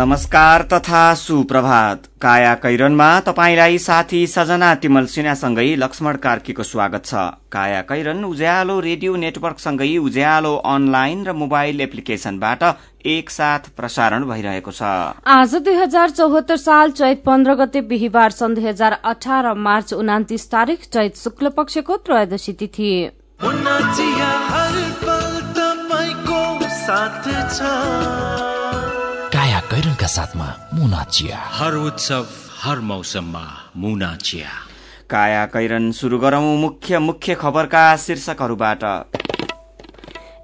नमस्कार तथा सुप्रभात। काया कैरनमा तपाईँलाई साथी सजना तिमल सिन्हासँगै लक्ष्मण कार्कीको स्वागत छ। काया कैरन उज्यालो रेडियो नेटवर्कसँगै उज्यालो अनलाइन र मोबाइल एप्लिकेशनबाट एकसाथ प्रसारण भइरहेको छ। आज दुई हजार चौहत्तर साल चैत पन्ध्र गते बिहिबार सन् दुई हजार अठार मार्च उनातिस तारीक चैत शुक्ल पक्षको त्रयोदशी तिथि। साथमा मुना चिया। हर उत्सव हर मौसममा मुना चिया। काया कैरन शुरू गरौं मुख्य मुख्य खबरका शीर्षकहरूबाट।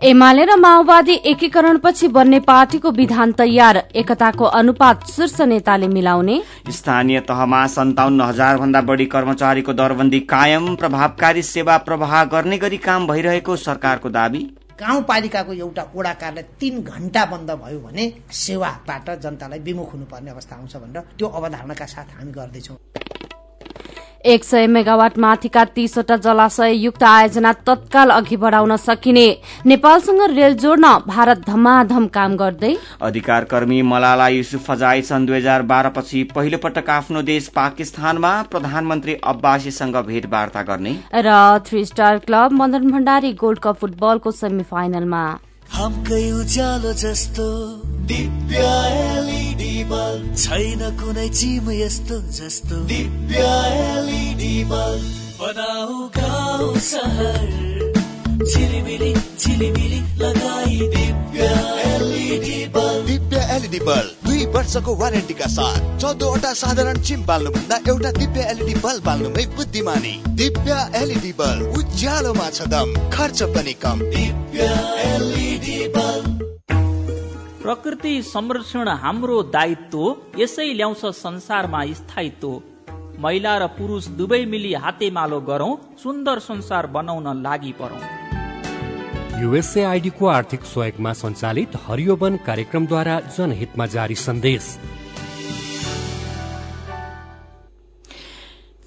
एमाले र माओवादी एकीकरणपछि बन्ने पार्टीको विधान तयार एकताको अनुपात शीर्ष नेताले मिलाउने। स्थानीय तहमा सन्ताउन्न हजार भन्दा बढ़ी कर्मचारीको दरबन्दी कायम प्रभावकारी सेवा प्रवाह गर्ने गरी काम भइरहेको सरकारको दावी। गाउँपालिकाको एउटा ओडा कार्यालय तीन घण्टा बन्द भयो भने सेवाबाट जनतालाई विमुख हुनुपर्ने अवस्था आउँछ भनेर त्यो अवधारणाका साथ हामी गर्दैछौँ। एक सय मेगावाट माथिका तीसवटा जलाशय युक्त आयोजना तत्काल अघि बढ़ाउन सकिने। नेपालसँग रेल जोड्न भारत धमाधम काम गर्दै। अधिकार कर्मी मलाला युसुफ फजाई सन् दुई हजार बाह्र पछि पहिलो पटक आफ्नो देश पाकिस्तानमा प्रधानमन्त्री अब्बासीसँग भेटवार्ता गर्ने। र three star club Madan Bhandari gold cup फुटबलको सेमी फाइनलमा हामकै उज्यालो जस्तो दिव्य एलइडी बल्ब छैन कुनै चिम यस्तो जस्तो। दिव्य बल्ब बनाऊ गाउँ सहर। झिलिमिली झिलिमिली लगाई दिव्य एलइडी बल्ब दिव्य एलइडी बल्ब दुई वर्षको वारेन्टीका साथ चौधवटा साधारण चिम बाल्नुभन्दा एउटा दिव्य एलइडी बल्ब बाल्नुमै बुद्धिमानी। दिव्य एलइडी बल्ब उज्यालोमा छ दम खर्च पनि कम। दिव्य एलइडी बल्ब प्रकृति संरक्षण हाम्रो दायित्व यसै ल्याउँछ संसारमा स्थायित्व। महिला र पुरुष दुवै मिली हातेमालो गरौं सुन्दर संसार बनाउन लागि परौं। युएसएआईडीको आर्थिक सहयोगमा सञ्चालित हरियोवन कार्यक्रमद्वारा जनहितमा जारी सन्देश।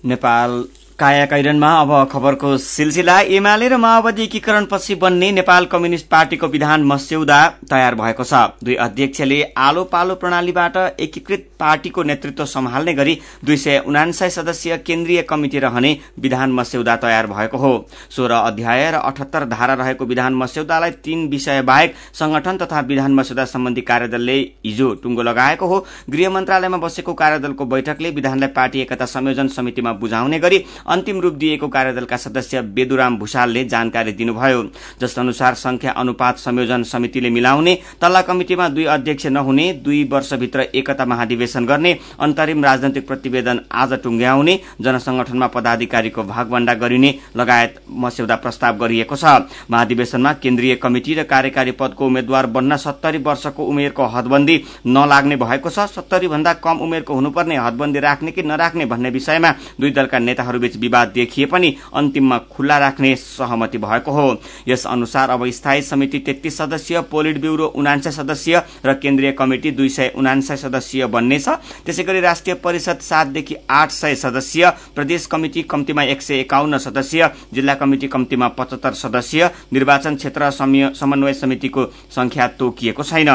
नेपाल काया कैरनमा अब खबरको सिलसिला। एमाले र माओवादी एकीकरणपछि बन्ने नेपाल कम्युनिष्ट पार्टीको विधान मस्यौदा तयार भएको छ। दुई अध्यक्षले आलो पालो प्रणालीबाट एकीकृत पार्टीको नेतृत्व सम्हाल्ने गरी दुई सय उनासय सदस्यीय केन्द्रीय कमिटी रहने विधान मस्यौदा तयार भएको हो। सोह्र अध्याय र अठहत्तर धारा रहेको विधान मस्यौदालाई तीन विषय बाहेक संगठन तथा विधान मस्यौदा सम्बन्धी कार्यदलले हिजो टुङ्गो लगाएको हो। गृह मन्त्रालयमा बसेको कार्यदलको बैठकले विधानलाई पार्टी एकता संयोजन समितिमा बुझाउने गरी अन्तिम रूप दिएको कार्यदलका सदस्य बेदुराम भूषालले जानकारी दिनुभयो। जसअनुसार संख्या अनुपात संयोजन समितिले मिलाउने तल्ला कमिटिमा दुई अध्यक्ष नहुने दुई वर्षभित्र एकता महाधिवेशन गर्ने अन्तरिम राजनैतिक प्रतिवेदन आज टुङ्ग्याउने जनसंगठनमा पदाधिकारीको भागभण्डा गरिने लगायत मस्यौदा प्रस्ताव गरिएको छ। महाधिवेशनमा केन्द्रीय कमिटी र कार्यकारी पदको उम्मेद्वार बन्न सत्तरी वर्षको उमेरको हदबन्दी नलाग्ने भएको छ। सत्तरी भन्दा कम उमेरको हुनुपर्ने हदबन्दी राख्ने कि नराख्ने भन्ने विषयमा दुई दलका नेताहरूबीच विवाद देखिए पनि अन्तिममा खुल्ला राख्ने सहमति भएको हो। यस अनुसार अब स्थायी समिति तेत्तीस सदस्यीय पोलिट ब्यूरो उनान्सय सदस्यीय र केन्द्रीय कमिटी दुई सय उनान्सय सदस्यीय बन्नेछ। त्यसै गरी राष्ट्रिय परिषद सातदेखि आठ सय सदस्यीय प्रदेश कमिटी कम्तीमा एक सय एकाउन्न सदस्यीय जिल्ला कमिटी कम्तीमा पचहत्तर सदस्यीय निर्वाचन क्षेत्र समन्वय समितिको संख्या तोकिएको छैन।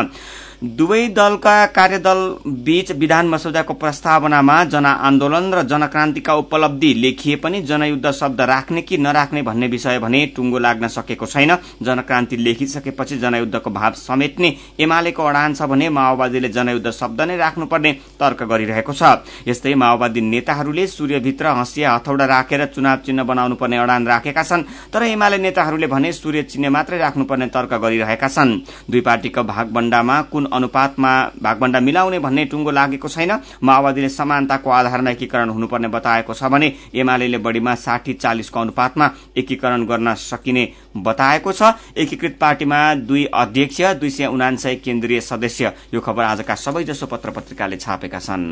दुवै दलका कार्यदल बीच विधान मसौदाको प्रस्तावनामा जनआन्दोलन र जनक्रान्तिका उपलब्धि लेखिए पनि जनयुद्ध शब्द राख्ने कि नराख्ने भन्ने विषय भने टुङ्गो लाग्न सकेको छैन। जनक्रान्ति लेखिसकेपछि जनयुद्धको भाव समेट्ने एमालेको अडान छ भने माओवादीले जनयुद्ध शब्द नै राख्नुपर्ने तर्क गरिरहेको छ। यस्तै माओवादी नेताहरूले सूर्यभित्र हँसिया हथौडा राखेर चुनाव चिन्ह बनाउनु पर्ने अडान राखेका छन् तर एमाले नेताहरूले भने सूर्य चिन्ह मात्रै राख्नुपर्ने तर्क गरिरहेका छन्। दुई पार्टीको भागबण्डामा कुन अनुपातमा भागभण्डा मिलाउने भन्ने टुङ्गो लागेको छैन माओवादीले समानताको आधारमा एकीकरण हुनुपर्ने बताएको छ भने एमाले बढ़ीमा साठी चालिसको अनुपातमा एकीकरण गर्न सकिने बताएको छ। एकीकृत पार्टीमा दुई अध्यक्ष दुई सय उनासय केन्द्रीय सदस्य। यो खबर आजका सबैजसो पत्र पत्रिकाले छापेका छन्।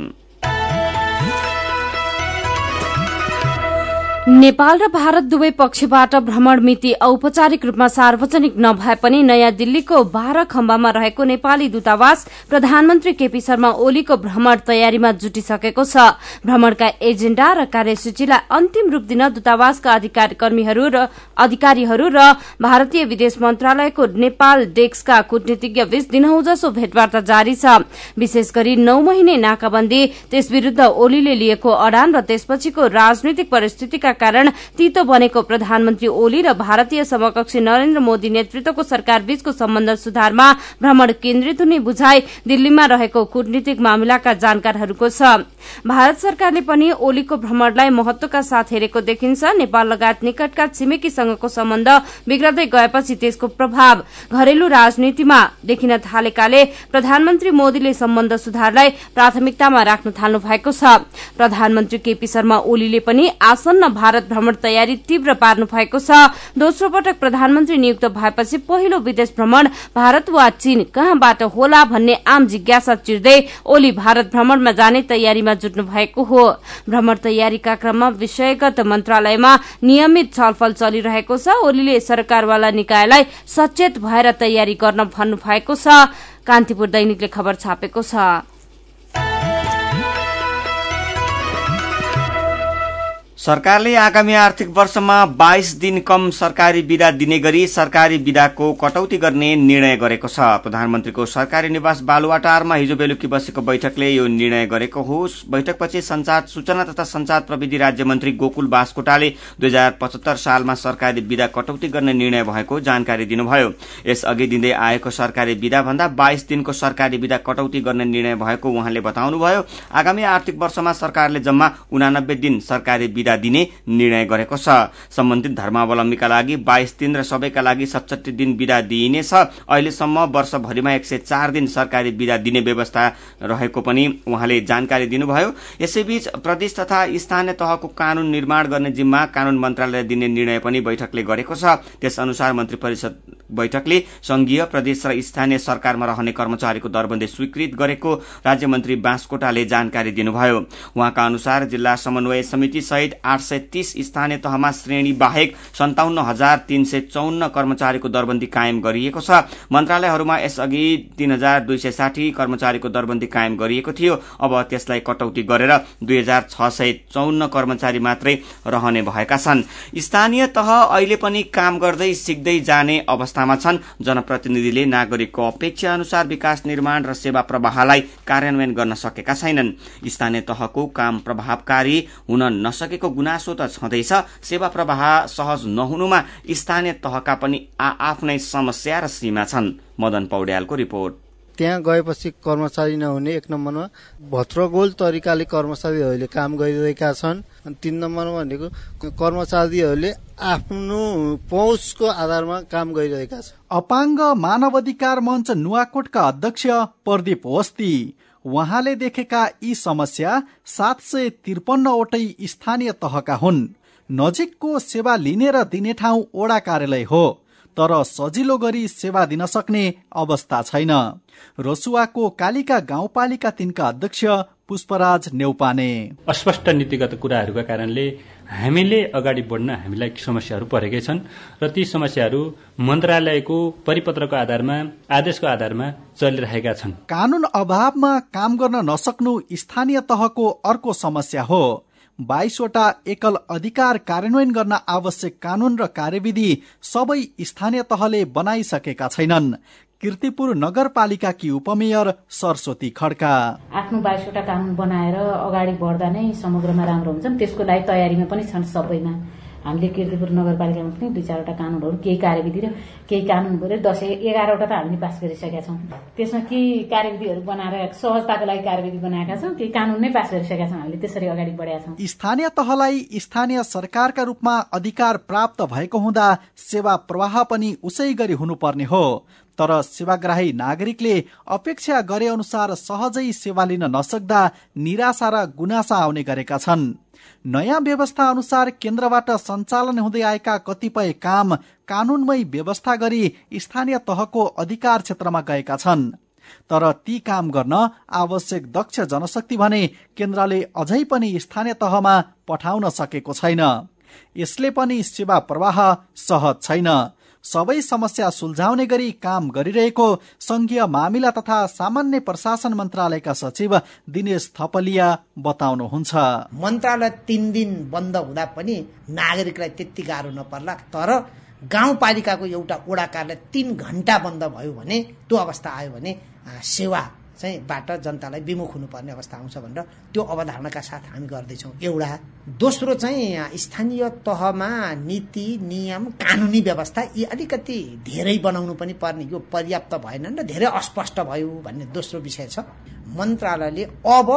नेपाल र भारत दुवै पक्षबाट भ्रमण मिति औपचारिक रूपमा सार्वजनिक नभए पनि नयाँ दिल्लीको बाह्र खम्बामा रहेको नेपाली दूतावास प्रधानमन्त्री केपी शर्मा ओलीको भ्रमण तयारीमा जुटिसकेको छ। भ्रमणका एजेण्डा र कार्यसूचीलाई अन्तिम रूप दिन दूतावासका कर्मीहरू र अधिकारीहरू र भारतीय विदेश मन्त्रालयको नेपाल डेस्कका कूटनीतिज्ञ बीच दिनहौ जसो भेटवार्ता जारी छ। विशेष गरी नौ महिने नाकाबन्दी त्यस विरूद्ध ओलीले लिएको अडान र त्यसपछिको राजनैतिक परिस्थितिका कारण तीतो बनेको प्रधानमन्त्री ओली र भारतीय समकक्षी नरेन्द्र मोदी नेतृत्वको सरकार बीचको सम्बन्ध सुधारमा भ्रमण केन्द्रित हुने बुझाइ दिल्लीमा रहेको कूटनीतिक मामिलाका जानकारहरूको छ। भारत सरकारले पनि ओलीको भ्रमणलाई महत्वका साथ हेरेको देखिन्छ। नेपाल लगायत निकटका छिमेकीसँगको सम्बन्ध बिग्रदै गएपछि त्यसको प्रभाव घरेलु राजनीतिमा देखिन थालेकाले प्रधानमन्त्री मोदीले सम्बन्ध सुधारलाई प्राथमिकतामा राख्न थाल्नु भएको छ। प्रधानमन्त्री केपी शर्मा ओलीले पनि आसन्न भारत भ्रमण तयारी तीव्र पार्नु भएको छ। दोस्रो पटक प्रधानमन्त्री नियुक्त भएपछि पहिलो विदेश भ्रमण भारत वा चीन कहाँबाट होला भन्ने आम जिज्ञासा चिर्दै ओली भारत भ्रमणमा जाने तयारीमा जुट्नु भएको हो। भ्रमण तयारीका क्रममा विषयगत मन्त्रालयमा नियमित छलफल चलिरहेको छ। ओलीले सरकारवाला निकायलाई सचेत भएर तयारी गर्न भन्नु भएको छ। कान्तिपुर दैनिकले खबर छापेको छ। सरकारले आगामी आर्थिक वर्षमा बाइस दिन कम सरकारी विदा दिने गरी सरकारी विदाको कटौती गर्ने निर्णय गरेको छ। प्रधानमन्त्रीको सरकारी निवास बालुवाटारमा हिजो बेलुकी बसेको बैठकले यो निर्णय गरेको हो। बैठकपछि संचार सूचना तथा संचार प्रविधि राज्य मन्त्री गोकुल बासकोटाले दुई हजार पचहत्तर सालमा सरकारी विदा कटौती गर्ने निर्णय भएको जानकारी दिनुभयो। यसअघि दिँदै आएको सरकारी विदा भन्दा बाइस दिनको सरकारी विदा कटौती गर्ने निर्णय भएको उहाँले बताउनुभयो। आगामी आर्थिक वर्षमा सरकारले जम्मा उनानब्बे दिन सरकारी विदा विदा दिने निर्णय गरेको छ। सम्बन्धित धर्मावलम्बीका लागि बाइस दिन र सबैका लागि सडसठी दिन विदा दिइनेछ अहिलेसम्म वर्षभरिमा एक सय चार दिन सरकारी विदा दिने व्यवस्था रहेको पनि उहाँले जानकारी दिनुभयो। यसैबीच प्रदेश तथा स्थानीय तहको कानून निर्माण गर्ने जिम्मा कानून मन्त्रालयले दिने निर्णय पनि बैठकले गरेको छ। त्यस अनुसार मन्त्री परिषद बैठकले संघीय प्रदेश र स्थानीय सरकारमा रहने कर्मचारीको दरबन्दी स्वीकृत गरेको राज्य मन्त्री बाँसकोटाले जानकारी दिनुभयो। उहाँका अनुसार जिल्ला समन्वय समिति सहित आठ सय तीस स्थानीय तहमा श्रेणी बाहेक सन्ताउन्न हजार तीन सय चौन्न कर्मचारीको दरबन्दी कायम गरिएको छ। मन्त्रालयहरूमा यसअघि तीन हजार दुई सय साठी कर्मचारीको दरबन्दी कायम गरिएको थियो। अब त्यसलाई कटौती गरेर दुई हजार छ सय चौन्न कर्मचारी मात्रै रहने भएका छन्। स्थानीय तह अहिले पनि काम गर्दै सिक्दै जाने अवस्थामा छन्। जनप्रतिनिधिले नागरिकको अपेक्षा अनुसार विकास निर्माण र सेवा प्रवाहलाई कार्यान्वयन गर्न सकेका छैनन्। स्थानीय तहको काम प्रभावकारी हुन नसकेको गुनासो त छँदैछ सेवा प्रवाह सहज नहुनुमा स्थानीय तहका पनि आफ्नै समस्या र सीमा छन्। मदन पौड्यालको रिपोर्ट। त्यहाँ गएपछि कर्मचारी नहुने एक नम्बरमा भत्रगोल तरिकाले कर्मचारीहरूले काम गरिरहेका छन्। अनि तिन नम्बरमा भनेको कर्मचारीहरूले आफ्नो पहुँचको आधारमा काम गरिरहेका छन्। अपाङ्ग मानव अधिकार मञ्च नुवाकोटका अध्यक्ष प्रदीप वस्ती उहाँले देखेका यी समस्या सात सय त्रिपन्नवटै स्थानीय तहका हुन्। नजिकको सेवा लिने र दिने ठाउँ ओडा कार्यालय हो तर सजिलो गरी सेवा दिन सक्ने अवस्था छैन। रसुवाको कालिका गाउँपालिका तिनका अध्यक्ष पुष्पराज नेउपाने। अस्पष्ट नीतिगत कुराहरूका कारणले हामीले अगाडि बढ्न हामीलाई समस्याहरू परेकै छन् र ती समस्याहरू मन्त्रालयको परिपत्रको आधारमा आदेशको आधारमा चलिरहेका छन्। कानून अभावमा काम गर्न नसक्नु स्थानीय तहको अर्को समस्या हो। बाइसवटा एकल अधिकार कार्यान्वयन गर्न आवश्यक कानून र कार्यविधि सबै स्थानीय तहले बनाइसकेका छैनन्। किर्तिपुर नगरपालिकाकी उपमेयर सरस्वती खड्का। आफ्नो बाइसवटा कानून बनाएर अगाडि बढ्दा नै समग्रमा राम्रो हुन्छ त्यसको लागि तयारीमा पनि छन् सबैमा। हामीले किर्तिपुर नगरपालिकामा पनि दुई चारवटा कानुनहरू केही कार्यविधि र केही कानुन बोले दसैँ एघारवटा त हामीले पास गरिसकेका छौँ। त्यसमा केही कार्यविधिहरू बनाएर सहजताको लागि कार्यविधि बनाएका छौँ केही कानुन नै पास गरिसकेका छौँ हामीले त्यसरी अगाडि बढेका छौँ। स्थानीय तहलाई स्थानीय सरकारका रूपमा अधिकार प्राप्त भएको हुँदा सेवा प्रवाह पनि उसै गरी हुनुपर्ने हो। तर सेवाग्राही नागरिकले अपेक्षा गरे अनुसार सहजै सेवा लिन नसक्दा निराशा र गुनासा आउने गरेका छन्। नयाँ व्यवस्था अनुसार केन्द्रबाट सञ्चालन हुँदै आएका कतिपय काम कानूनमै व्यवस्था गरी स्थानीय तहको अधिकार क्षेत्रमा गएका छन्। तर ती काम गर्न आवश्यक दक्ष जनशक्ति भने केन्द्रले अझै पनि स्थानीय तहमा पठाउन सकेको छैन। यसले पनि सेवा प्रवाह सहज छैन। सबै समस्या सुल्झाउने गरी काम गरिरहेको संघीय मामिला तथा सामान्य प्रशासन मन्त्रालयका सचिव दिनेश थपलिया बताउनुहुन्छ। मन्त्रालय तिन दिन बन्द हुँदा पनि नागरिकलाई त्यति गाह्रो नपर्ला तर गाउँपालिकाको एउटा वडा कार्यालय तिन घन्टा बन्द भयो भने त्यो अवस्था आयो भने सेवा चाहिँ बाट जनतालाई विमुख हुनुपर्ने अवस्था आउँछ भनेर त्यो अवधारणाका साथ हामी गर्दैछौँ। एउटा दोस्रो चाहिँ स्थानीय तहमा नीति नियम कानुनी व्यवस्था यी अलिकति धेरै बनाउनु पनि पर्ने। यो पर्याप्त भएन र धेरै अस्पष्ट भयो भन्ने दोस्रो विषय छ। मन्त्रालयले अब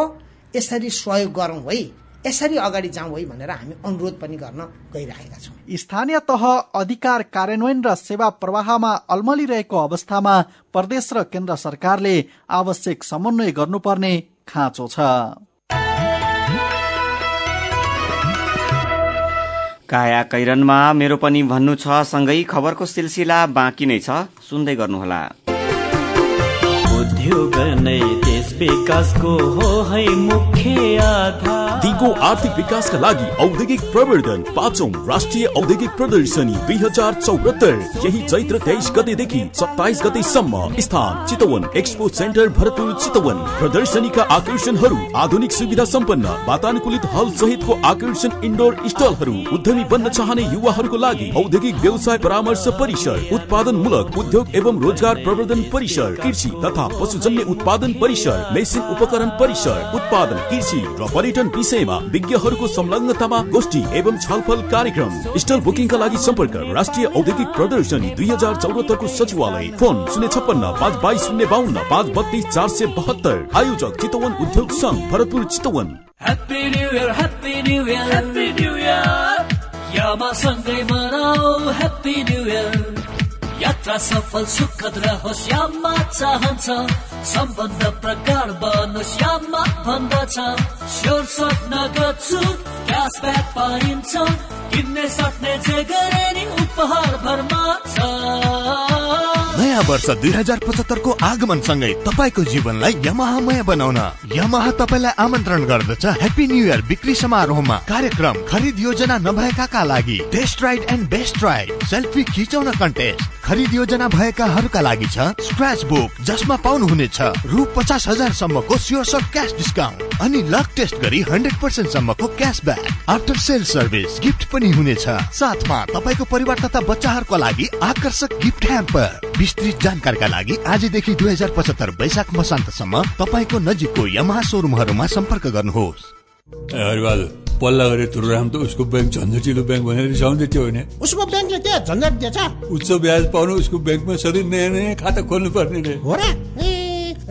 यसरी सहयोग गरौँ है। यसरी अगाडि जाउँ है भनेर हामी अनुरोध पनि गर्न गइरहेका छौँ। स्थानीय तह अधिकार कार्यान्वयन र सेवा प्रवाहमा अल्मलिरहेको अवस्थामा प्रदेश र केन्द्र सरकारले आवश्यक समन्वय गर्नुपर्ने खाँचो छ। काया कैरनमा मेरो पनि भन्नु छ सँगै खबरको सिलसिला बाँकी नै छ सुन्दै गर्नुहोला। उद्योग नै देश विकासको हो है मुख्य आधार। दिगो आर्थिक विकासका लागि औद्योगिक प्रवर्धन पाँचौं राष्ट्रिय औद्योगिक प्रदर्शनी दुई हजार चौहत्तर। यही चैत्र तेइस गतेदेखि सत्ताइस गतेसम्म स्थान चितवन एक्सपो सेन्टर भरतपुर चितवन। प्रदर्शनीका आकर्षणहरू आधुनिक सुविधा सम्पन्न वातानुकूलित हल सहितको आकर्षण इन्डोर स्टलहरू उद्यमी बन्न चाहने युवाहरूको लागि औद्योगिक व्यवसाय परामर्श परिसर उत्पादन मूलक उद्योग एवं रोजगार प्रवर्धन परिसर कृषि तथा पशुजन्य उत्पादन परिसर मेसिन उपकरण परिसर उत्पादन कृषि र पर्यटन विषयमा विज्ञहरूको संलग्नतामा गोष्ठी एवं छलफल कार्यक्रम। स्टल बुकिङका लागि सम्पर्क। राष्ट्रिय औद्योगिक प्रदर्शनी दुई हजार चौहत्तरको सचिवालय। फोन शून्य छप्पन्न पाँच बाइस शून्य बाहन्न पाँच बत्तीस चार सय बहत्तर। आयोजक चितवन उद्योग संघ भरतपुर चितवन। यात्रा सफल सुखद रहोस् यामा चाहन्छ। सम्बन्ध प्रगाढ बनोस् यामा भन्दछ। स्योर स्वप्न गर्छु क्यासब्याक पाइन्छ किन्ने सक्ने जे गरे नि उपहार भरमा छ। नयाँ वर्ष दुई हजार पचहत्तरको आगमन सँगै तपाईँको जीवनलाई यमाहामय बनाउन यमाहा तपाईँलाई आमन्त्रण गर्दछ। ह्याप्पी न्यु इयर बिक्री समारोहमा कार्यक्रम खरिद योजना नभएकाका लागि test ride and best ride selfie खिचाउन कन्टेस्ट खरिद योजना भएकाहरूका लागि छ स्क्रच बुक जसमा पाउनुहुनेछ रु पचास हजार सम्मको स्योर सट क्यास डिस्काउन्ट अनि लक टेस्ट गरी हन्ड्रेड पर्सेन्ट सम्मको cashback after sale service gift पनि हुनेछ। साथमा तपाईँको परिवार तथा बच्चाहरूको लागि आकर्षक गिफ्ट ह्याम्पर। विस्तृत जानकारीका लागि आजदेखि दुई हजार पचहत्तर वैशाख मसान्तसम्म तपाईँको नजिकको यमहा सोरुमहरूमा सम्पर्क गर्नुहोस्। पल्ला गरे तुरुराम त उसको ब्याङ्क झन्झटिलो ब्याङ्क भनेर रिसाउँदै थियो भने उसको ब्याङ्कले के झन्झट दिएछ। उच्च ब्याज पाउनु उसको ब्याङ्कमा सधैँ नयाँ नयाँ खाता खोल्नु पर्ने रे। हो र?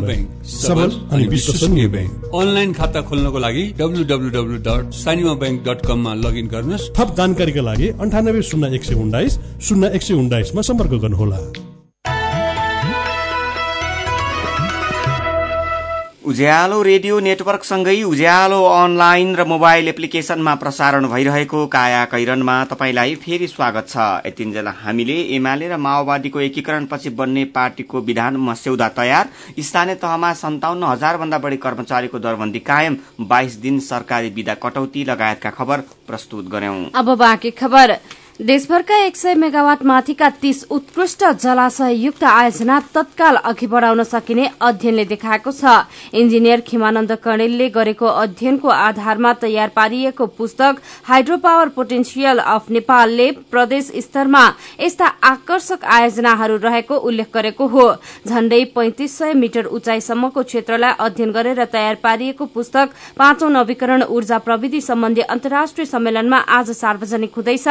ब्याङ्क सबल अनि विश्वसनीय ब्याङ्क अनलाइन खाता खोल्नको लागि W W W dot Sanima bank dot कममा लगइन गर्नुहोस्। थप जानकारीका लागि अन्ठानब्बे शून्य एक सय उन्नाइस शून्य एक सय उन्नाइसमा सम्पर्क गर्नुहोला। उज्यालो रेडियो नेटवर्कसँगै उज्यालो अनलाइन र मोबाइल एप्लिकेशनमा प्रसारण भइरहेको काया कैरनमा तपाईँलाई फेरि स्वागत छ। यतिन्जेल हामीले एमाले र माओवादीको एकीकरणपछि बन्ने पार्टीको विधान मस्यौदा तयार। स्थानीय तहमा सन्ताउन्न हजार भन्दा बढी कर्मचारीको दरबन्दी कायम। बाइस दिन सरकारी विदा कटौती लगायतका खबर प्रस्तुत गर्यौं देशभरका एक सय मेगावाट माथिका तीस उत्कृष्ट जलाशययुक्त आयोजना तत्काल अघि बढ़ाउन सकिने अध्ययनले देखाएको छ। इन्जिनियर खिमानन्द कणेलले गरेको अध्ययनको आधारमा तयार पारिएको पुस्तक हाइड्रो पावर पोटेन्सियल अफ नेपालले प्रदेश स्तरमा यस्ता आकर्षक आयोजनाहरू रहेको उल्लेख गरेको हो। झण्डै पैंतिस सय मिटर उचाइसम्मको क्षेत्रलाई अध्ययन गरेर तयार पारिएको पुस्तक पाँचौं नवीकरण ऊर्जा प्रविधि सम्बन्धी अन्तर्राष्ट्रिय सम्मेलनमा आज सार्वजनिक हुँदैछ।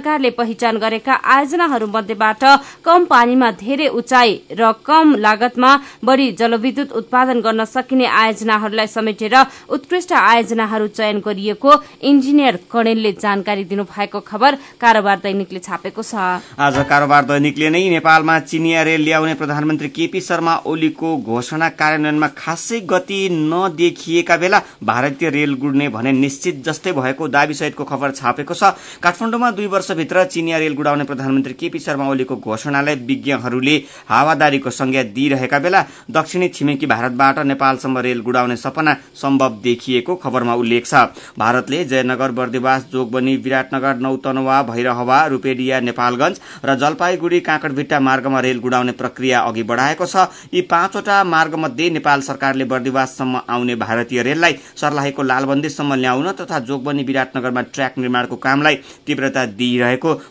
सरकारले पहिचान गरेका आयोजनाहरू मध्येबाट कम पानीमा धेरै उचाइ र कम लागतमा बढ़ी जलविद्युत उत्पादन गर्न सकिने आयोजनाहरूलाई समेटेर उत्कृष्ट आयोजनाहरू चयन गरिएको इन्जिनियर कणेलले जानकारी दिनुभएको खबर कारोबार दैनिकले छापेको छ। आज कारोबार दैनिकले नै नेपालमा चिनिया रेल ल्याउने प्रधानमन्त्री केपी शर्मा ओलीको घोषणा कार्यान्वयनमा खासै गति नदेखिएका बेला भारतीय रेल गुड्ने भने निश्चित जस्तै भएको दावी सहितको खबर छापेको छ। काठमाडौँमा दुई वर्षभित्र चिनिया रेल गुडाउने प्रधानमन्त्री केपी शर्मा ओलीको घोषणालाई विज्ञहरूले हावादारीको संज्ञा दिइरहेका बेला दक्षिणी छिमेकी भारतबाट नेपालसम्म रेल गुडाउने सपना सम्भव देखिएको खबरमा उल्लेख छ। भारतले जयनगर बर्दिवास जोगबनी विराटनगर नौतनवा भैरहवा रूपेडिया नेपालगंज र जलपाईगुड़ी काँकडभिट्टा मार्गमा रेल गुडाउने प्रक्रिया अघि बढ़ाएको छ। यी पाँचवटा मार्गमध्ये नेपाल सरकारले बर्दिवाससम्म आउने भारतीय रेललाई सर्लाहीको लालबन्दीसम्म ल्याउन तथा जोगबनी विराटनगरमा ट्र्याक निर्माणको कामलाई तीव्रता दिइरहेको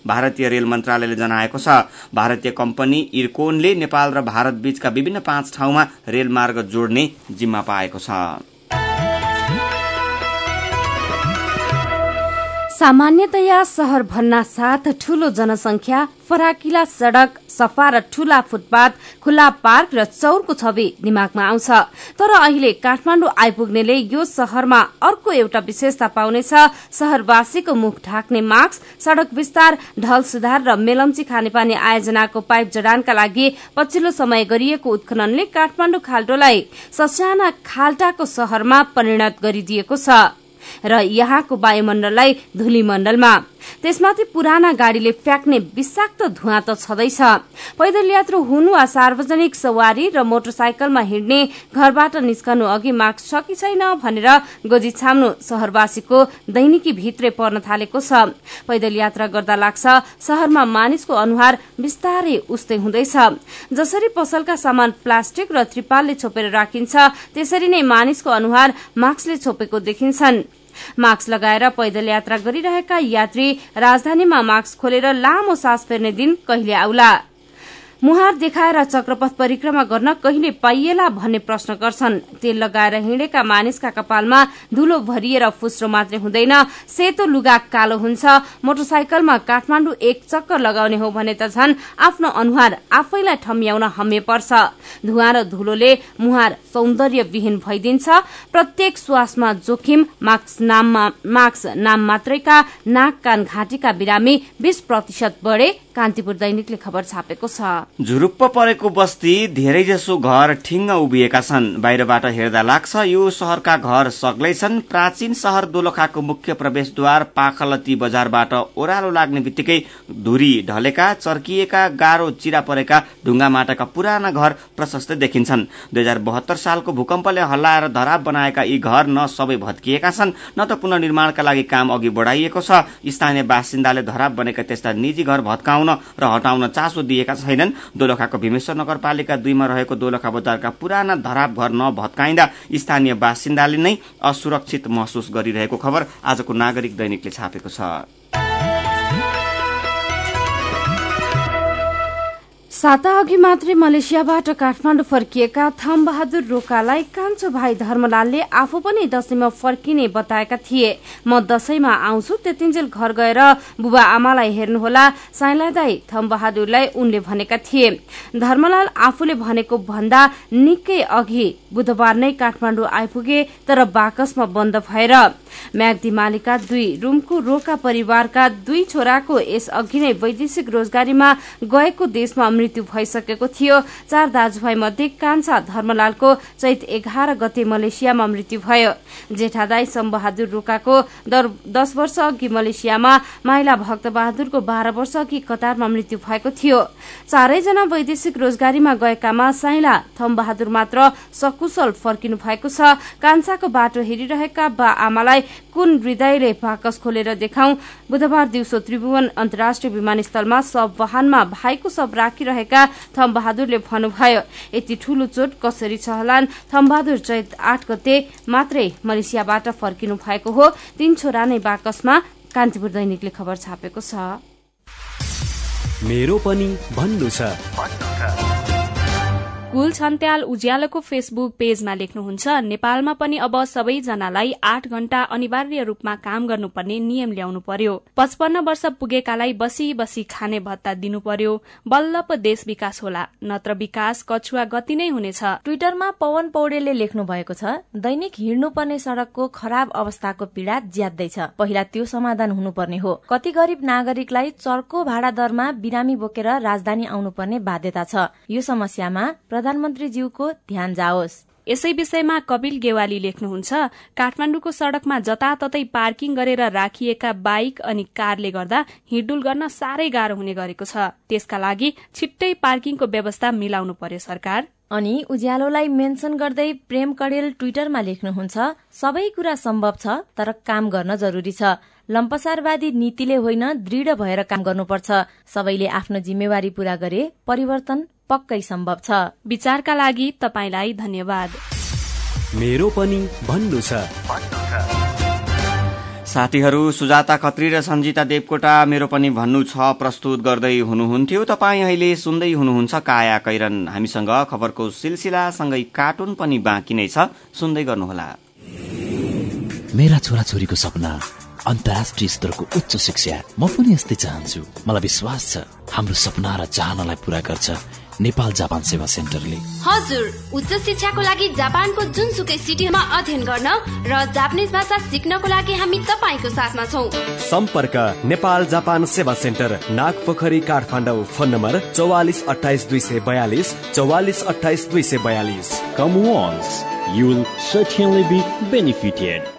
भारतीय रेल मन्त्रालयले जनाएको छ। भारतीय कम्पनी इर्कोनले नेपाल र भारत बीचका विभिन्न पाँच ठाउँमा रेलमार्ग जोड्ने जिम्मा पाएको छ। सामान्यतया शहर भन्ना साथ ठूलो जनसंख्या फराकिला सड़क सफा र ठूला फुटपाथ खुल्ला पार्क र चौरको छवि दिमागमा आउँछ। तर अहिले काठमाडौँ आइपुग्नेले यो शहरमा अर्को एउटा विशेषता पाउनेछ शहरवासीको मुख ढाक्ने मास्क सड़क विस्तार ढल सुधार र मेलम्ची खानेपानी आयोजनाको पाइप जडानका लागि पछिल्लो समय गरिएको उत्खननले काठमाडौँ खाल्टोलाई ससाना खाल्टाको शहरमा परिणत गरिदिएको छ। र यहाँको वायुमण्डललाई धुलीमण्डलमा। त्यसमाथि पुराना गाड़ीले फ्याँक्ने विषाक्त धुवा त छँदैछ। पैदल यात्रु हुनु वा सार्वजनिक सवारी र मोटरसाइकलमा हिँड्ने घरबाट निस्कनु अघि मास्क छ कि छैन भनेर गोजी छाम्नु शहरवासीको दैनिकी भित्रै पर्न थालेको छ। पैदल यात्रा गर्दा लाग्छ शहरमा मानिसको अनुहार बिस्तारै उस्तै हुँदैछ। जसरी पसलका सामान प्लास्टिक र त्रिपालले छोपेर राखिन्छ त्यसरी नै मानिसको अनुहार मास्कले छोपेको देखिन्छन्। मास्क लगाएर पैदल यात्रा गरिरहेका यात्री राजधानीमा मास्क खोलेर लामो सास फेर्ने दिन कहिले आउला? मुहार देखाएर चक्रपथ परिक्रमा गर्न कहिले पाइएला भन्ने प्रश्न गर्छन्। तेल लगाएर हिँडेका मानिसका कपालमा धुलो भरिएर फुस्रो मात्रै हुँदैन। सेतो लुगा कालो हुन्छ। मोटरसाइकलमा काठमाण्डु एक चक्कर लगाउने हो भने त झन आफ्नो अनुहार आफैलाई ठम्याउन हम्मे पर्छ धुवा र धुलोले मुहार सौन्दर्यविहीन भइदिन्छ। प्रत्येक श्वासमा जोखिम मास्क नाम मात्रैका नाक कान घाँटीका बिरामी बीस प्रतिशत बढ़े कान्तिपुर दैनिकले खबर छापेको छ। झुरुप्प परेको बस्ती धेरैजसो घर ठिङ्ग उभिएका छन्। बाहिरबाट हेर्दा लाग्छ यो शहरका घर सग्लै छन्। प्राचीन शहर दोलखाको मुख्य प्रवेशद्वार पाखलती बजारबाट ओह्रालो लाग्ने बित्तिकै धुरी ढलेका चर्किएका गाह्रो चिरा परेका ढुङ्गा माटाका पुराना घर प्रशस्त देखिन्छन्। दुई हजार बहत्तर सालको भूकम्पले हल्लाएर धराप बनाएका यी घर न सबै भत्किएका छन् न त पुनर्निर्माणका लागि काम अघि बढ़ाइएको छ। स्थानीय बासिन्दाले धराप बनेका त्यस्ता निजी घर भत्काउन र हटाउन चासो दिएका छैनन्। दोलखाको भीमेश्वर नगरपालिका दुईमा रहेको दोलखा बजारका पुराना धराप घर नभत्काइँदा स्थानीय बासिन्दाले नै असुरक्षित महसुस गरिरहेको खबर आजको नागरिक दैनिकले छापेको छ। साता अघि मात्रै मलेसियाबाट काठमाडौँ फर्किएका थम बहादुर रोकालाई कान्छो भाइ धर्मलालले आफू पनि दशैंमा फर्किने बताएका थिए। म दशैंमा आउँछु त्यतिन्जेल घर गएर बुबा आमालाई हेर्नुहोला साइला दाई थम बहादुरलाई उनले भनेका थिए। धर्मलाल आफूले भनेको भन्दा निकै अघि बुधबार नै काठमाडौँ आइपुगे तर बाकसमा बन्द भएर। म्याग्दी मालिका दुई रूमको रोका परिवारका दुई छोराको यस अघि नै वैदेशिक रोजगारीमा गएको देशमा मृत्यु भइसकेको थियो। चार दाजुभाइ मध्ये कान्छा धर्मलालको चैत एघार गते मलेसियामा मृत्यु भयो। जेठादाई सम्बहादुर रोकाको दश वर्ष अघि मलेसियामा माइला भक्त बहादुरको बाह्र वर्ष अघि कतारमा मृत्यु भएको थियो। चारैजना वैदेशिक रोजगारीमा गएकामा साइला थम बहादुर मात्र सकुशल फर्किनु भएको छ। कान्छाको बाटो हेरिरहेका बा आमालाई कुन हृदयले बाकस खोलेर देखाउ? बुधबार दिउँसो त्रिभुवन अन्तर्राष्ट्रिय विमानस्थलमा सब वाहनमा भाइको सब राखिरहेका थम बहादुरले भन्नुभयो यति ठूलो चोट कसरी छहलान् थमबहादुर चैत आठ गते मात्रै मलेसियाबाट फर्किनु भएको हो। तीन छोरा नै बाकसमा कान्तिपुर दैनिकले खबर छापेको छ। मेरो पनि भन्नु छ। कुल छन्त्याल उज्यालोको फेसबुक पेजमा लेख्नुहुन्छ नेपालमा पनि अब सबैजनालाई आठ घण्टा अनिवार्य रूपमा काम गर्नुपर्ने नियम ल्याउनु पर्यो। पचपन्न वर्ष पुगेकालाई बसी बसी खाने भत्ता दिनु पर्यो बल्ल पो देश विकास होला नत्र विकास कछुवा गति नै हुनेछ। ट्विटरमा पवन पौडेलले लेख्नु भएको छ दैनिक हिँड्नुपर्ने सड़कको खराब अवस्थाको पीड़ा ज्यादैछ पहिला त्यो समाधान हुनुपर्ने हो। कति गरीब नागरिकलाई चर्को भाडा दरमा बिरामी बोकेर राजधानी आउनुपर्ने बाध्यता छ। यो समस्यामा प्रधानमन्त्रीज्यूको ध्यान जाओस्। यसै विषयमा कपिल गेवाली लेख्नुहुन्छ काठमाण्डुको सड़कमा जताततै पार्किङ गरेर राखिएका बाइक अनि कारले गर्दा हिँडुल गर्न साह्रै गाह्रो हुने गरेको छ। त्यसका लागि छिट्टै पार्किङको व्यवस्था मिलाउनु पर्यो सरकार। अनि उज्यालोलाई मेन्सन गर्दै प्रेम कडेल ट्विटरमा लेख्नुहुन्छ सबै कुरा सम्भव छ तर काम गर्न जरुरी छ। लम्पसारवादी नीतिले होइन दृढ भएर काम गर्नुपर्छ। सबैले आफ्नो जिम्मेवारी पूरा गरे परिवर्तन पक्कै सम्भव छ। विचारका लागि धन्यवाद। मेरो पनि भन्नु छ। साथीहरू सुजाता खत्री र सञ्जिता देवकोटा मेरो पनि भन्नु छ प्रस्तुत गर्दै हुनुहुन्थ्यो। तपाईँ अहिले सुन्दै हुनुहुन्छ काया कैरन। हामीसँग खबरको सिलसिलासँगै कार्टुन पनि बाँकी नै छ। सुन्दै गर्नुहोला। मेरा छोराछोरीको सपना अन्तर्राष्ट्रिय स्तरको उच्च शिक्षा। म पनि यस्तै चाहन्छु। मलाई विश्वास छ हाम्रो सपना र चाहनालाई पूरा गर्छ। नेपाल जापान सेवा सेन्टरले। हजुर उच्च शिक्षाको लागि जापानको जुनसुकै सिटीमा अध्ययन गर्न र जापानिज भाषा सिक्नको लागि हामी तपाईँको साथमा छौ। सम्पर्क नेपाल जापान सेवा सेन्टर नाग पोखरी काठमाडौँ फोन नम्बर चौवालिस अठाइस दुई सय बयालिस चौवालिस अठाइस दुई सय बयालिस। Will certainly be benefited.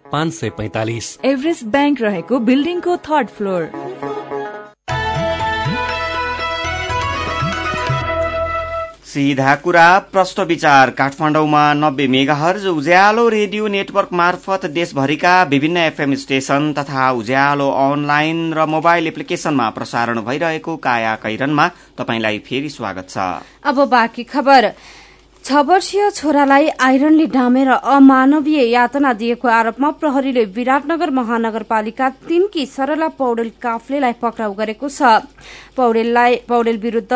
पाँच सय पैतालिस। एभरेस्ट ब्याङ्क रहेको बिल्डिङको थर्ड फ्लोर। सिधा कुरा प्रश्न विचार। काठमाडौँमा नब्बे मेगाहर्ज उज्यालो रेडियो नेटवर्क मार्फत देशभरिका विभिन्न एफएम स्टेशन तथा उज्यालो अनलाइन र मोबाइल एप्लिकेशनमा प्रसारण भइरहेको काया कैरनमा तपाईँलाई फेरि स्वागत छ। अब बाँकी खबर। छ वर्षीय छोरालाई आइरनले डामेर अमानवीय यातना दिएको आरोपमा प्रहरीले विराटनगर महानगरपालिका तीनकी सरला पौडेल काफ्लेलाई पक्राउ गरेको छ। पौडेललाई पौडेल विरूद्ध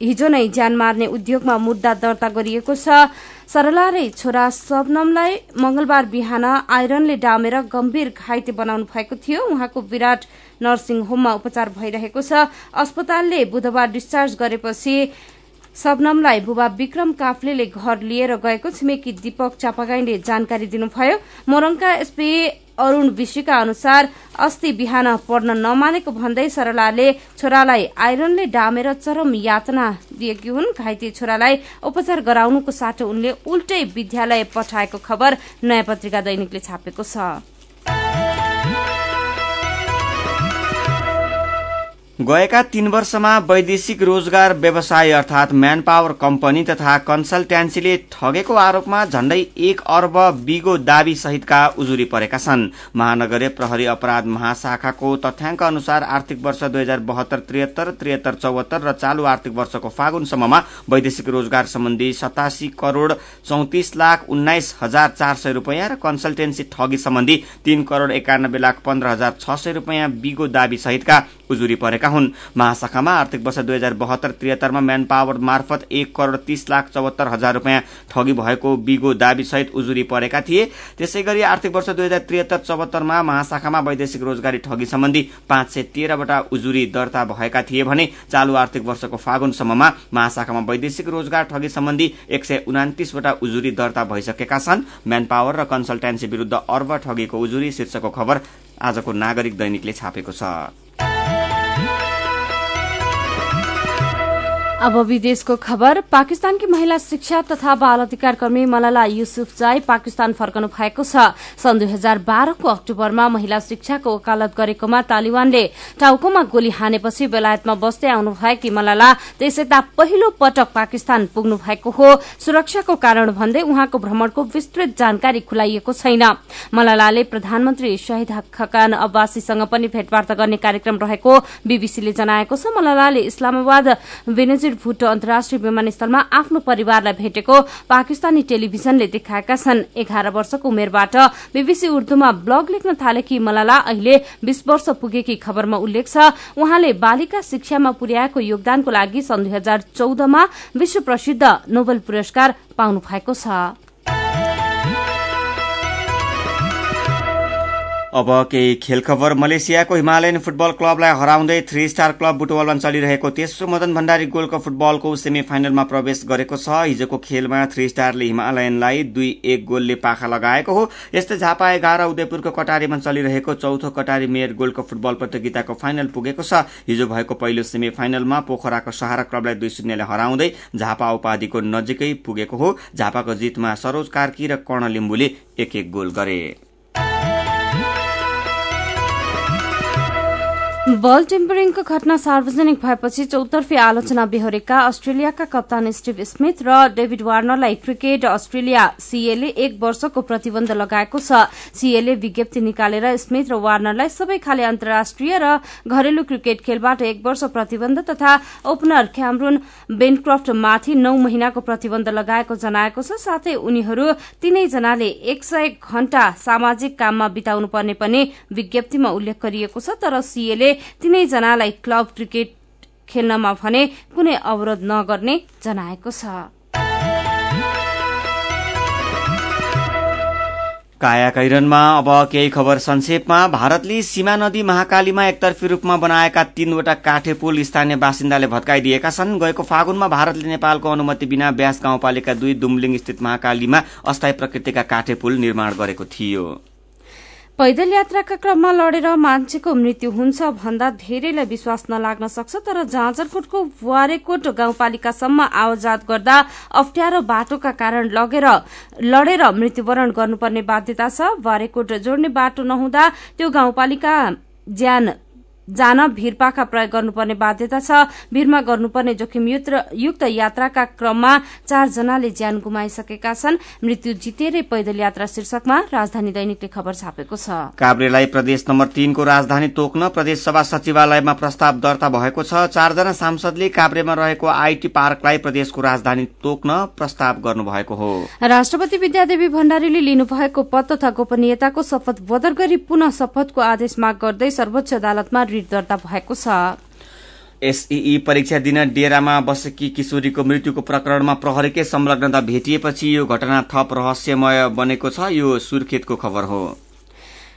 हिजो नै ज्यान मार्ने उद्योगमा मुद्दा दर्ता गरिएको छ। सरला र छोरा सबनमलाई मंगलबार बिहान आइरनले डामेर गम्भीर घाइते बनाउनु भएको थियो। उहाँको विराट नर्सिङ होममा उपचार भइरहेको छ। अस्पतालले बुधबार डिस्चार्ज गरेपछि सबनमलाई बुबा विक्रम काफ्लेले घर लिएर गएको छिमेकी दीपक चापागाईले जानकारी दिनुभयो। मोरङका एसपी अरूण विशीका अनुसार अस्ति बिहान पढ्न नमानेको भन्दै सरलाले छोरालाई आइरनले डामेर चरम यातना दिएकी हुन्। घाइते छोरालाई उपचार गराउनुको साटो उनले उल्टै विद्यालय पठाएको खबर नयाँ पत्रिका दैनिकले छापेको छ। गएका तीन वर्षमा वैदेशिक रोजगार व्यवसाय अर्थात म्यान पावर कम्पनी तथा कन्सल्ट्यान्सीले ठगेको आरोपमा झण्डै एक अर्ब बिगो दावी सहितका उजुरी परेका छन्। महानगरीय प्रहरी अपराध महाशाखाको तथ्याङ्क अनुसार आर्थिक वर्ष दुई हजार बहत्तर त्रिहत्तर त्रिहत्तर चौहत्तर र चालू आर्थिक वर्षको फागुनसम्ममा वैदेशिक रोजगार सम्बन्धी सतासी करोड़ चौतिस लाख उन्नाइस हजार चार सय रूपियाँ र कन्सल्टेन्सी ठगी सम्बन्धी तीन करोड़ एकानब्बे लाख पन्ध्र हजार छ सय रूपियाँ बिगो दावी सहितका उजुरी परेका हुन्। महाशाखामा आर्थिक वर्ष दुई हजार बहत्तर त्रिहत्तरमा म्यान पावर मार्फत एक करोड़ तीस लाख चौहत्तर हजार रूपियाँ ठगी भएको बिगो दावी सहित उजुरी परेका थिए। त्यसै गरी आर्थिक वर्ष दुई हजार त्रिहत्तर चौहत्तरमा महाशाखामा वैदेशिक रोजगारी ठगी सम्बन्धी पाँच सय तेह्रवटा उजुरी दर्ता भएका थिए भने चालू आर्थिक वर्षको फागुनसम्ममा महाशाखामा वैदेशिक रोजगार ठगी सम्बन्धी एक सय उनातिसवटा उजुरी दर्ता भइसकेका छन्। म्यान पावर र कन्सल्टेन्सी विरूद्ध अर्ब ठगीको उजुरी शीर्षकको खबर आजको नागरिक दैनिकले छापेको छ। अब विदेशको खबर। पाकिस्तानकी महिला शिक्षा तथा बाल अधिकार कर्मी मलाला युसुफजाई पाकिस्तान फर्कनु भएको छ। सन् दुई हजार बाह्रको अक्टोबरमा महिला शिक्षाको वकालत गरेकोमा तालिबानले टाउकोमा गोली हानेपछि बेलायतमा बस्दै आउनु भएकी मलाला त्यसैता पहिलो पटक पाकिस्तान पुग्नु भएको हो। सुरक्षाको कारण भन्दै उहाँको भ्रमणको विस्तृत जानकारी खुलाइएको छैन। मलालाले प्रधानमन्त्री शहीद खकान अब्बासीसँग पनि भेटवार्ता गर्ने कार्यक्रम रहेको बीबीसीले जनाएको छ। मलालाले इस्लामाबाद बेनजिर भुट्टो अन्तर्राष्ट्रिय विमानस्थलमा आफ्नो परिवारलाई भेटेको पाकिस्तानी टेलिभिजनले देखाएका छन्। एघार वर्षको उमेरबाट बीबीसी उर्दूमा ब्लग लेख्न थालेकी मलाला अहिले बीस वर्ष पुगेकी खबरमा उल्लेख छ उहाँले बालिका शिक्षामा पुर्याएको योगदानको लागि सन् दुई हजार चौधमा विश्व प्रसिद्ध नोबेल पुरस्कार पाउनु भएको छ। अब केही खेल खबर मलेसियाको हिमालयन फुटबल क्लबलाई हराउँदै थ्री स्टार क्लब बुटवलमा चलिरहेको तेस्रो मदन भण्डारी गोल्ड फुटबलको सेमी फाइनलमा प्रवेश गरेको छ। हिजोको खेलमा थ्री स्टारले हिमालयनलाई दुई एक गोलले पाखा लगाएको हो। यस्तै झापा एघार उदयपुरको कटारीमा चलिरहेको चौथो कटारी मेयर गोल्ड फुटबल प्रतियोगिताको फाइनल पुगेको छ। हिजो भएको पहिलो सेमी फाइनलमा पोखराको सहारा क्लबलाई दुई शून्यले हराउँदै झापा उपाधिको नजिकै पुगेको हो। झापाको जितमा सरोज कार्की र कर्ण लिम्बुले एक एक गोल गरे। बल टेम्परिङको घटना सार्वजनिक भएपछि चौतर्फी आलोचना बेहोरेका अस्ट्रेलियाका कप्तान स्टिभ स्मिथ र डेभिड वार्नरलाई क्रिकेट अस्ट्रेलिया सीएले एक वर्षको प्रतिबन्ध लगाएको छ। सीएले विज्ञप्ति निकालेर स्मिथ र वार्नरलाई सबै खाले अन्तर्राष्ट्रिय र घरेलु क्रिकेट खेलबाट एक वर्ष प्रतिबन्ध तथा ओपनर क्यामरुन बेनक्रफ्टमाथि नौ महिनाको प्रतिबन्ध लगाएको जनाएको छ। साथै उनीहरू तीनैजनाले एक सय घण्टा सामाजिक काममा बिताउनु पर्ने पनि विज्ञप्तिमा उल्लेख गरिएको छ। तर सीएले तीनैजनालाई क्लब क्रिकेट खेल्नमा भने कुनै अवरोध नगर्ने जनाएको छ। काया कैरनमा अब केही खबर संक्षेपमा। भारतले सीमा नदी महाकालीमा एकतर्फी रूपमा बनाएका तीनवटा काठे पुल स्थानीय बासिन्दाले भत्काइदिएका छन्। गएको फागुनमा भारतले नेपालको अनुमति बिना ब्यास गाउँपालिका दुई दुम्लिङ स्थित महाकालीमा अस्थायी प्रकृतिका काठे पुल निर्माण गरेको थियो। पैदल यात्राका क्रममा लडेर मान्छेको मृत्यु हुन्छ भन्दा धेरैलाई विश्वास नलाग्न सक्छ तर जाजरकोटको वारेकोट गाउँपालिकासम्म आवजात गर्दा अप्ठ्यारो बाटोका कारण लगेर लडेर मृत्युवरण गर्नुपर्ने बाध्यता छ। वारेकोट जोड्ने बाटो नहुँदा त्यो गाउँपालिका ज्यान जान भिरपाखा प्रयोग गर्नुपर्ने बाध्यता छ। भिरमा गर्नुपर्ने जोखिम युक्त यात्राका क्रममा चारजनाले ज्यान गुमाइसकेका छन्। मृत्यु जितेरै पैदल यात्रा शीर्षकमा राजधानी दैनिकले खबर छापेको छ। काभ्रेलाई प्रदेश नम्बर तीनको राजधानी तोक्न प्रदेश सभा सचिवालयमा प्रस्ताव दर्ता भएको छ। चारजना सांसदले काभ्रेमा रहेको आईटी पार्कलाई प्रदेशको राजधानी तोक्न प्रस्ताव गर्नुभएको हो। राष्ट्रपति विद्यादेवी भण्डारीले लिनुभएको पद तथा गोपनीयताको शपथ बदर गरी पुनः शपथको आदेश माग गर्दै सर्वोच्च अदालतमा रिट दर्ता भएको छ। एसईई परीक्षा दिन डेरामा बसेकी किशोरीको मृत्युको प्रकरणमा प्रहरीकै संलग्नता भेटिएपछि यो घटना थप रहस्यमय बनेको छ यो सुर्खेतको खबर हो।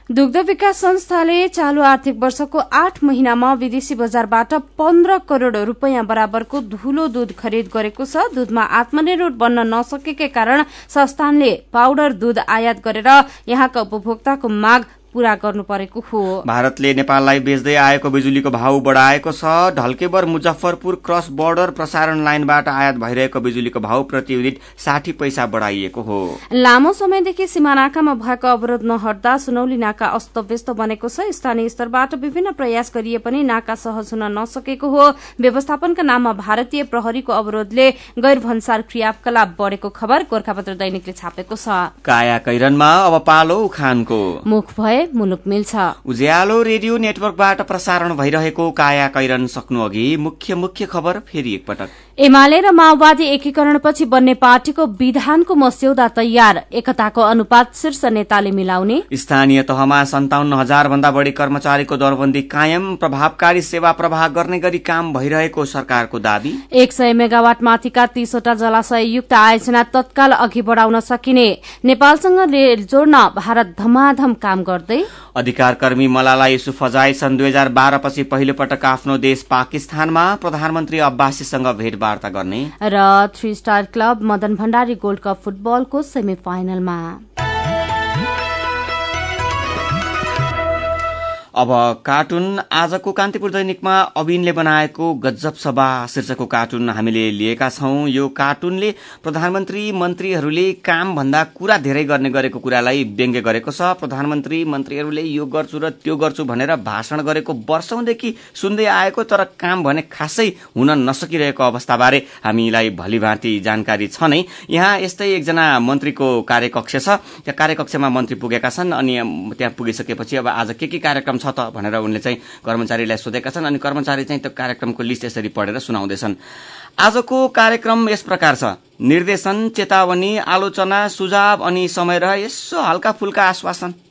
दुग्ध विकास संस्थाले चालू आर्थिक वर्षको आठ महिनामा विदेशी बजारबाट पन्ध्र करोड़ रूपियाँ बराबरको धुलो दूध खरिद गरेको छ। दूधमा आत्मनिर्भर बन्न नसकेकै कारण संस्थानले पाउडर दूध आयात गरेर यहाँका उपभोक्ताको माग पूरा गर्नु परेको हो। भारतले नेपाललाई बेच्दै आएको बिजुलीको भाव बढ़ाएको छ। ढल्केबर मुजफ्फरपुर क्रस बोर्डर प्रसारण लाइनबाट आयात भइरहेको बिजुलीको भाव प्रति युनिट साठी पैसा बढ़ाइएको हो। लामो समयदेखि सीमा नाकामा भएको अवरोध नहट्दा सुनौली नाका अस्तव्यस्त बनेको छ। स्थानीय स्तरबाट विभिन्न प्रयास गरिए पनि नाका सहज हुन नसकेको हो। व्यवस्थापनका नाममा भारतीय प्रहरीको अवरोधले गैर भन्सार क्रियाकलाप बढ़ेको खबर गोर्खापत्र दैनिकले छापेको छ। काया कैरनमा अब पालो उखानको। मुख भए विषय मुलुक मिल्छ उज्यालो रेडियो नेटवर्कबाट प्रसारण भइरहेको काया कैरन सक्नु अघि मुख्य मुख्य खबर फेरि एकपटक। एमाले र माओवादी एकीकरणपछि बन्ने पार्टीको विधानको मस्यौदा तयार। एकताको अनुपात शीर्ष नेताले मिलाउने। स्थानीय तहमा सन्ताउन्न हजार भन्दा बढ़ी कर्मचारीको दरबन्दी कायम प्रभावकारी सेवा प्रवाह गर्ने गरी काम भइरहेको सरकारको दावी। एक सय मेगावाट माथिका तीसवटा जलाशय युक्त आयोजना तत्काल अघि बढ़ाउन सकिने। नेपालसँग जोड्न भारत धमाधम काम गर्दै अधिकार कर्मी मलाला युसुफ फजाई सन् दुई हजार बाह्र पछि पहिलो पटक आफ्नो देश पाकिस्तानमा प्रधानमन्त्री अब्बासीसँग भेटवार्ता गर्ने र three star club Madan Bhandari gold cup फुटबलको सेमी फाइनलमा अब कार्टुन आजको कान्तिपुर दैनिकमा अविनले बनाएको गजब सभा शीर्षकको कार्टुन हामीले लिएका छौं। यो कार्टुनले प्रधानमन्त्री मन्त्रीहरूले काम भन्दा कुरा धेरै गर्ने गरेको कुरालाई व्यङ्ग्य गरेको छ। प्रधानमन्त्री मन्त्रीहरूले यो गर्छु र त्यो गर्छु भनेर भाषण गरेको वर्षौंदेखि सुन्दै आएको तर काम भने खासै हुन नसकिरहेको अवस्थाबारे हामीलाई भलिभाँति जानकारी छ नै। यहाँ यस्तै एकजना मन्त्रीको कार्यकक्ष छ। त्यहाँ कार्यकक्षमा मन्त्री पुगेका छन् अनि त्यहाँ पुगिसकेपछि अब आज के के कार्यक्रम छ त भनेर उनले चाहिँ कर्मचारीलाई सोधेका छन् अनि कर्मचारी चाहिँ त्यो कार्यक्रमको लिस्ट यसरी पढेर सुनाउँदैछन्। आजको कार्यक्रम यस प्रकार छ। निर्देशन चेतावनी आलोचना सुझाव अनि समय र यसो हल्का फुल्का आश्वासन।